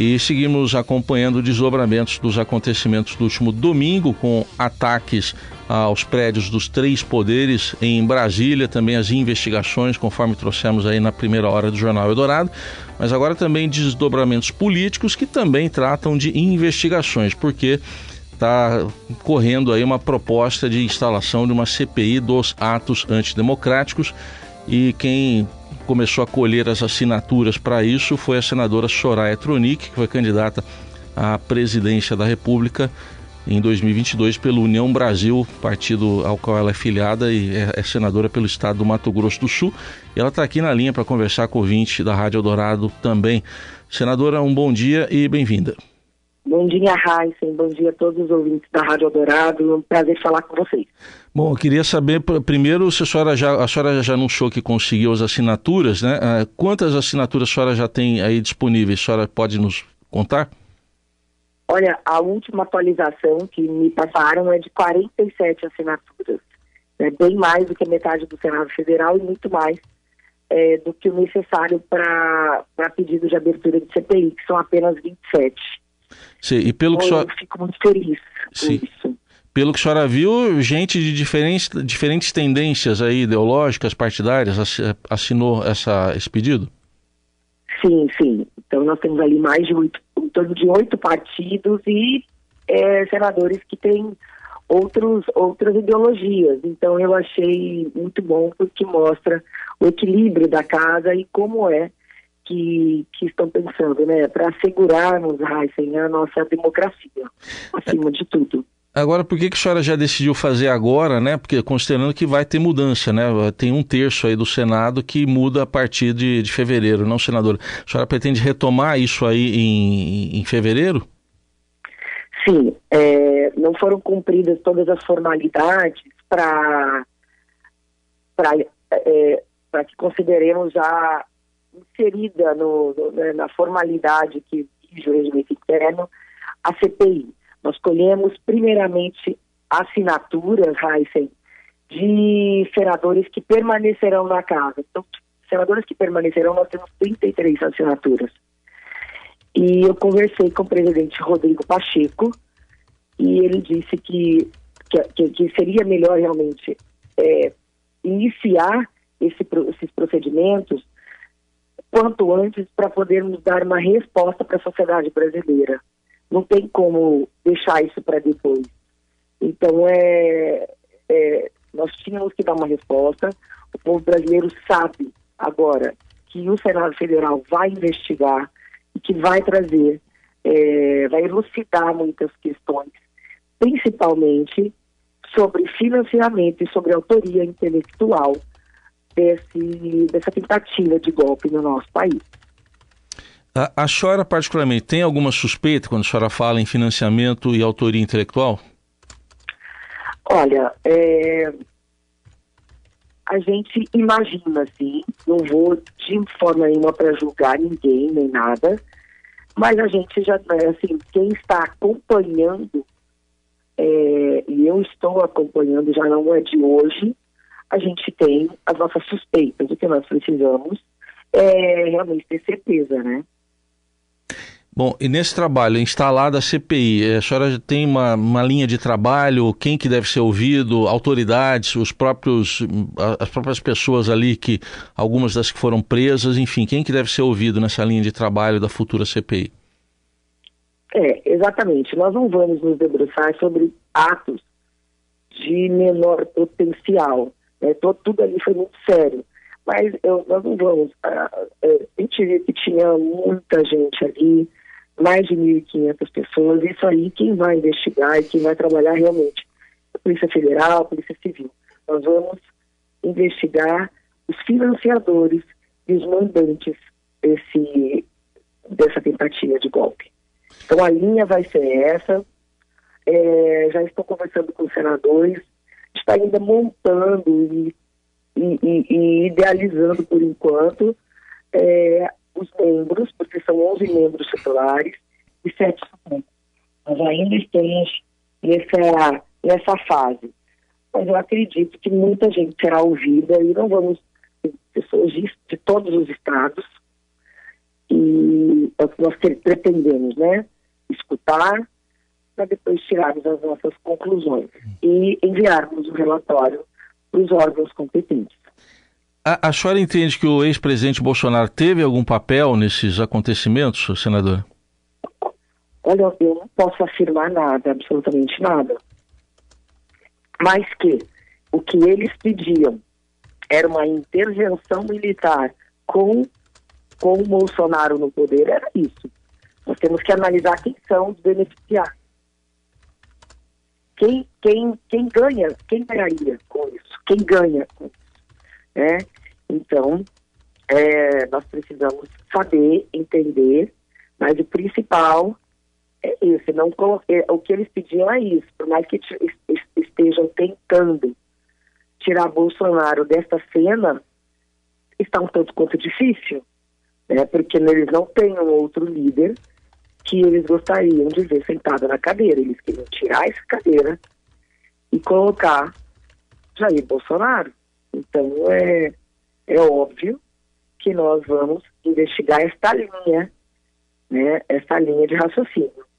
e seguimos acompanhando desdobramentos dos acontecimentos do último domingo com ataques aos prédios dos três poderes em Brasília, também as investigações, conforme trouxemos aí na primeira hora do Jornal Eldorado, mas agora também desdobramentos políticos que também tratam de investigações, porque está correndo aí uma proposta de instalação de uma CPI dos atos antidemocráticos e quem começou a colher as assinaturas para isso foi a senadora Soraya Tronic, que foi candidata à presidência da República em 2022 pelo União Brasil, partido ao qual ela é filiada e é, é senadora pelo estado do Mato Grosso do Sul. E ela está aqui na linha para conversar com o ouvinte da Rádio Eldorado também. Senadora, um bom dia e bem-vinda. Bom dia, Heisen. Bom dia a todos os ouvintes da Rádio Eldorado. É um prazer falar com vocês. Bom, eu queria saber, primeiro, se a senhora já, a senhora já anunciou que conseguiu as assinaturas, né? Ah, quantas assinaturas a senhora já tem aí disponíveis? A senhora pode nos contar? Olha, a última atualização que me passaram é de 47 assinaturas. É bem mais do que metade do Senado Federal e muito mais é, do que o necessário para pedido de abertura de CPI, que são apenas 27. Sim, e pelo que então, Eu fico muito feliz Sim. com isso. Pelo que a senhora viu, gente de diferentes, diferentes tendências aí ideológicas, partidárias, assinou essa, esse pedido? Sim, sim. Então nós temos ali mais de oito, em torno de oito partidos e é, senadores que têm outros, outras ideologias. Então eu achei muito bom porque mostra o equilíbrio da casa e como é que, que estão pensando, né? Para assegurarmos, Heisen, a nossa democracia, acima de tudo. Agora, por que, que a senhora já decidiu fazer agora, né? Porque considerando que vai ter mudança, né? Tem um terço aí do Senado que muda a partir de, de fevereiro, não, senadora? A senhora pretende retomar isso aí em, em fevereiro? Sim, é, não foram cumpridas todas as formalidades para é, para que consideremos já inserida no, no, né, na formalidade que diz o regimento interno a CPI. Nós colhemos, primeiramente, assinaturas, Heisen, de senadores que permanecerão na casa. Então, senadores que permanecerão, nós temos 33 assinaturas. E eu conversei com o presidente Rodrigo Pacheco e ele disse que, que, que seria melhor realmente é, iniciar esse, esses procedimentos quanto antes para podermos dar uma resposta para a sociedade brasileira. Não tem como deixar isso para depois. Então, é, é, nós tínhamos que dar uma resposta. O povo brasileiro sabe agora que o Senado Federal vai investigar e que vai trazer, é, vai elucidar muitas questões, principalmente sobre financiamento e sobre autoria intelectual desse, dessa tentativa de golpe no nosso país. A, a senhora, particularmente, tem alguma suspeita quando a senhora fala em financiamento e autoria intelectual? Olha, é, a gente imagina, assim, não vou de forma nenhuma para julgar ninguém nem nada, mas a gente já, né, assim, quem está acompanhando, é, e eu estou acompanhando, já não é de hoje, a gente tem as nossas suspeitas. O que nós precisamos é realmente ter certeza, né? Bom, e nesse trabalho, instalada a CPI, eh, a senhora tem uma, uma linha de trabalho, quem que deve ser ouvido, autoridades, os próprios, as próprias pessoas ali, que algumas das que foram presas, enfim, quem que deve ser ouvido nessa linha de trabalho da futura CPI? É, exatamente. Nós não vamos nos debruçar sobre atos de menor potencial. Né? Todo, tudo ali foi muito sério. Mas eu, nós não vamos. Ah, é, a gente viu que tinha muita gente ali, mais de 1.500 pessoas. Isso aí, quem vai investigar e quem vai trabalhar realmente? A Polícia Federal, a Polícia Civil. Nós vamos investigar os financiadores e os mandantes desse, dessa tentativa de golpe. Então a linha vai ser essa. É, já estou conversando com os senadores, está ainda montando e, e, e, idealizando por enquanto é, os membros, porque são 11 membros titulares e 7 suplentes. Nós ainda estamos nessa, nessa fase. Mas eu acredito que muita gente será ouvida e não vamos pessoas de, de todos os estados E é o que nós pretendemos, né? Escutar para depois tirarmos as nossas conclusões e enviarmos o relatório para os órgãos competentes. A, a senhora entende que o ex-presidente Bolsonaro teve algum papel nesses acontecimentos, senador? Olha, eu não posso afirmar nada, absolutamente nada. Mas que o que eles pediam era uma intervenção militar com, com o Bolsonaro no poder, era isso. Nós temos que analisar quem são os beneficiários. Quem, quem, quem ganha, quem ganharia com isso? Quem ganha com isso? Né? Então, é, nós precisamos saber, entender, mas o principal é isso. Não, é, o que eles pediam é isso, por mais que estejam tentando tirar Bolsonaro desta cena, está um tanto quanto difícil, né? porque eles não têm um outro líder que eles gostariam de ver sentado na cadeira. Eles queriam tirar essa cadeira e colocar Jair Bolsonaro. Então é, é óbvio que nós vamos investigar esta linha, né, essa linha de raciocínio.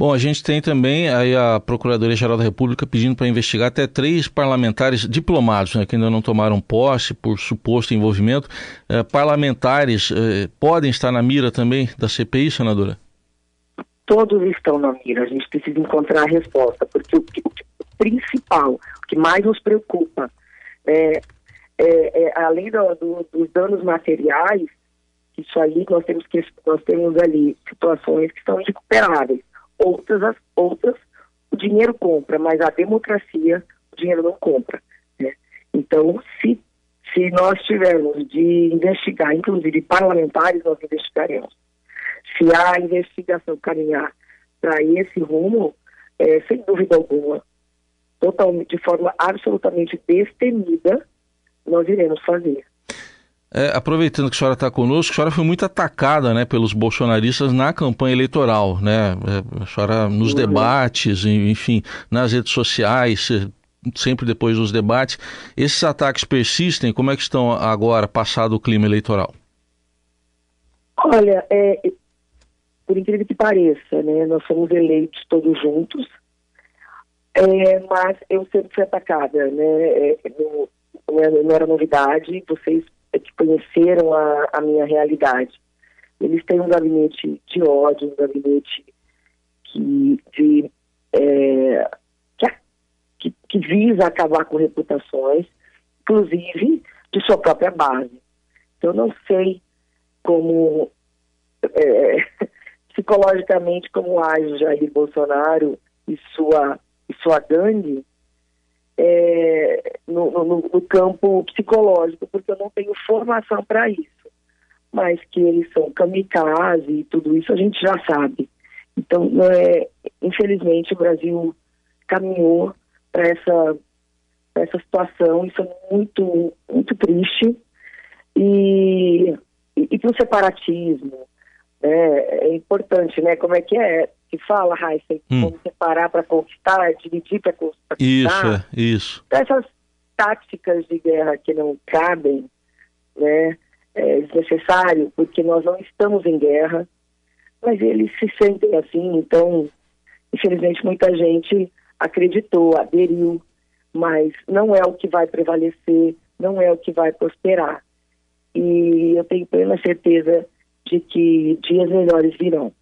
Bom, a gente tem também aí a Procuradoria-Geral da República pedindo para investigar até três parlamentares diplomados, né, que ainda não tomaram posse por suposto envolvimento. Eh, parlamentares eh, podem estar na mira também da CPI, senadora? Todos estão na mira. A gente precisa encontrar a resposta, porque o, o, principal, o que mais nos preocupa, é, é, é além do, do, dos danos materiais, isso aí nós temos que nós temos ali situações que são irrecuperáveis outras, outras o dinheiro compra, mas a democracia o dinheiro não compra. Né? Então, se, se nós tivermos de investigar, inclusive parlamentares, nós investigaremos. Se a investigação caminhar para esse rumo, é, sem dúvida alguma, totalmente, de forma absolutamente destemida, nós iremos fazer. É, aproveitando que a senhora está conosco, a senhora foi muito atacada né, pelos bolsonaristas na campanha eleitoral, né? É, a senhora nos uhum. debates, enfim, nas redes sociais, sempre depois dos debates. Esses ataques persistem, como é que estão agora, passado o clima eleitoral? Olha, é, por incrível que pareça, né, nós fomos eleitos todos juntos, é, mas eu sempre fui atacada, né, é, não, não era novidade, vocês é que conheceram a, a minha realidade. Eles têm um gabinete de ódio, um gabinete que, de, é, que, que, visa acabar com reputações, inclusive de sua própria base. Então, não sei como, é, psicologicamente, como age Jair Bolsonaro e sua, e sua gangue, é, no, no, no, campo psicológico, porque eu não tenho formação para isso. Mas que eles são kamikaze e tudo isso a gente já sabe. Então, é, infelizmente, o Brasil caminhou para essa, essa situação, isso é muito, muito triste. E, e, e para o separatismo, é, é importante, né? Como é que é? que fala, Raíssa, hum. como separar para conquistar, dividir para conquistar. Isso, é, isso. Essas táticas de guerra que não cabem, né, é desnecessário, porque nós não estamos em guerra, mas eles se sentem assim, então, infelizmente, muita gente acreditou, aderiu, mas não é o que vai prevalecer, não é o que vai prosperar. E eu tenho plena certeza de que dias melhores virão.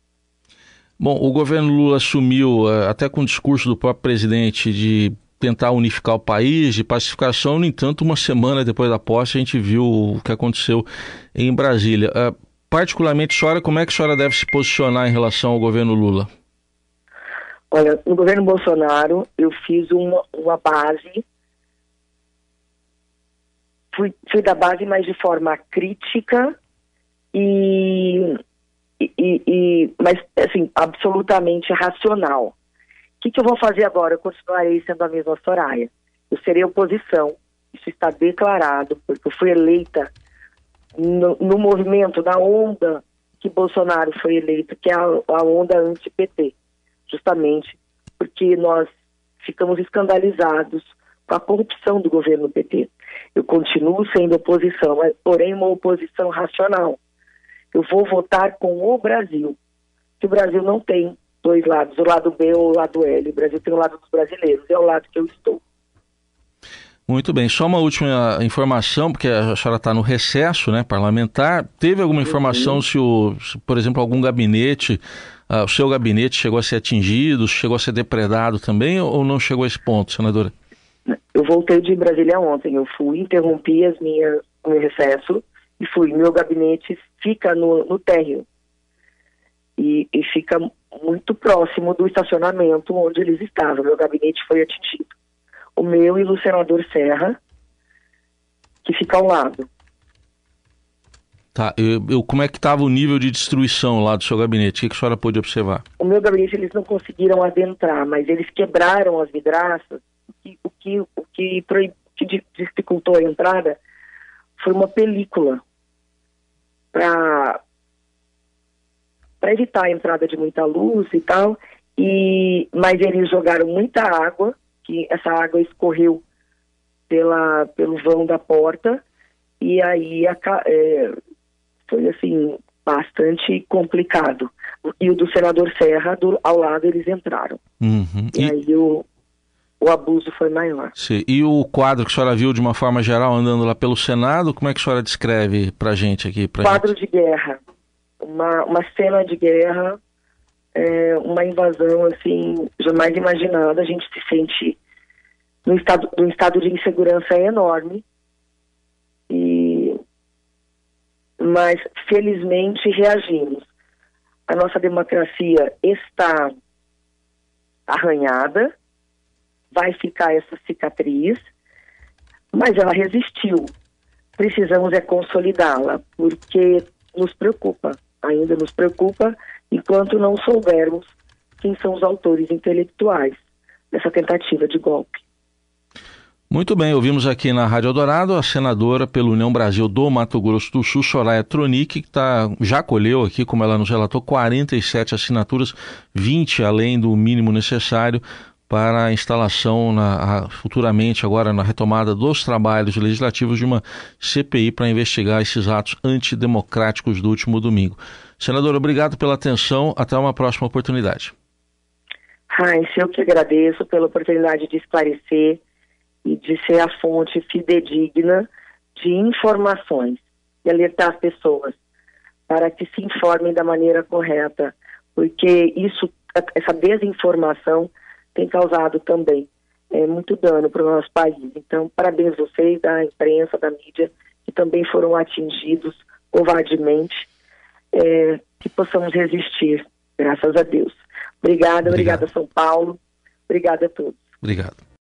Bom, o governo Lula assumiu, eh, até com o discurso do próprio presidente, de tentar unificar o país, de pacificação. No entanto, uma semana depois da posse, a gente viu o que aconteceu em Brasília. Uh, particularmente, senhora, como é que a senhora deve se posicionar em relação ao governo Lula? Olha, no governo Bolsonaro, eu fiz uma, uma base, fui, fui da base, mas de forma crítica e e, e, mas assim, absolutamente racional. O que, que eu vou fazer agora? Eu continuarei sendo a mesma Soraya. Eu serei oposição, isso está declarado, porque eu fui eleita no, no movimento, na onda que Bolsonaro foi eleito, que é a, a onda anti-PT, justamente porque nós ficamos escandalizados com a corrupção do governo PT. Eu continuo sendo oposição, porém uma oposição racional Eu vou votar com o Brasil. Que o Brasil não tem dois lados, o lado B ou o lado L. O Brasil tem o lado dos brasileiros, é o lado que eu estou. Muito bem, só uma última informação, porque a senhora está no recesso né, parlamentar. Teve alguma informação uhum. se, o, se, por exemplo, algum gabinete, uh, o seu gabinete chegou a ser atingido, chegou a ser depredado também, ou não chegou a esse ponto, senadora? Eu voltei de Brasília ontem, eu fui, interrompi as minhas, o meu recesso e fui. Meu gabinete fica no, no térreo e, e fica muito próximo do estacionamento onde eles estavam. Meu gabinete foi atingido o meu e do senador Serra, que fica ao lado. Tá, eu, eu como é que estava o nível de destruição lá do seu gabinete? O que, que a senhora pôde observar? O meu gabinete eles não conseguiram adentrar, mas eles quebraram as vidraças, o que, o que, o que, que dificultou a entrada foi uma película para evitar a entrada de muita luz e tal, e mas eles jogaram muita água que essa água escorreu pela, pelo vão da porta e aí a, é, foi assim bastante complicado. E o do senador Serra, do, ao lado, eles entraram. Uhum. E, e, aí o, o abuso foi maior. Sim. E o quadro que a senhora viu de uma forma geral andando lá pelo Senado, como é que a senhora descreve pra gente aqui? Pra quadro gente? de guerra. Uma, uma cena de guerra é, uma invasão assim jamais imaginada. A gente se sente no estado, no estado de insegurança enorme. E, mas felizmente reagimos. A nossa democracia está arranhada, vai ficar essa cicatriz, mas ela resistiu. Precisamos é consolidá-la, porque nos preocupa, ainda nos preocupa enquanto não soubermos quem são os autores intelectuais dessa tentativa de golpe. Muito bem, ouvimos aqui na Rádio Eldorado a senadora pela União Brasil do Mato Grosso do Sul, Soraya Tronic, que tá, já colheu aqui, como ela nos relatou, 47 assinaturas, 20 além do mínimo necessário para a instalação na, a, futuramente, agora na retomada dos trabalhos legislativos de uma CPI para investigar esses atos antidemocráticos do último domingo. Senador, obrigado pela atenção. Até uma próxima oportunidade. Heinz, eu que agradeço pela oportunidade de esclarecer e de ser a fonte fidedigna de informações e alertar as pessoas para que se informem da maneira correta, porque isso, essa desinformação tem causado também é, muito dano para o nosso país. Então, parabéns vocês da imprensa, da mídia, que também foram atingidos covardemente é, que possamos resistir, graças a Deus. Obrigada, obrigada São Paulo, obrigada a todos. Obrigado.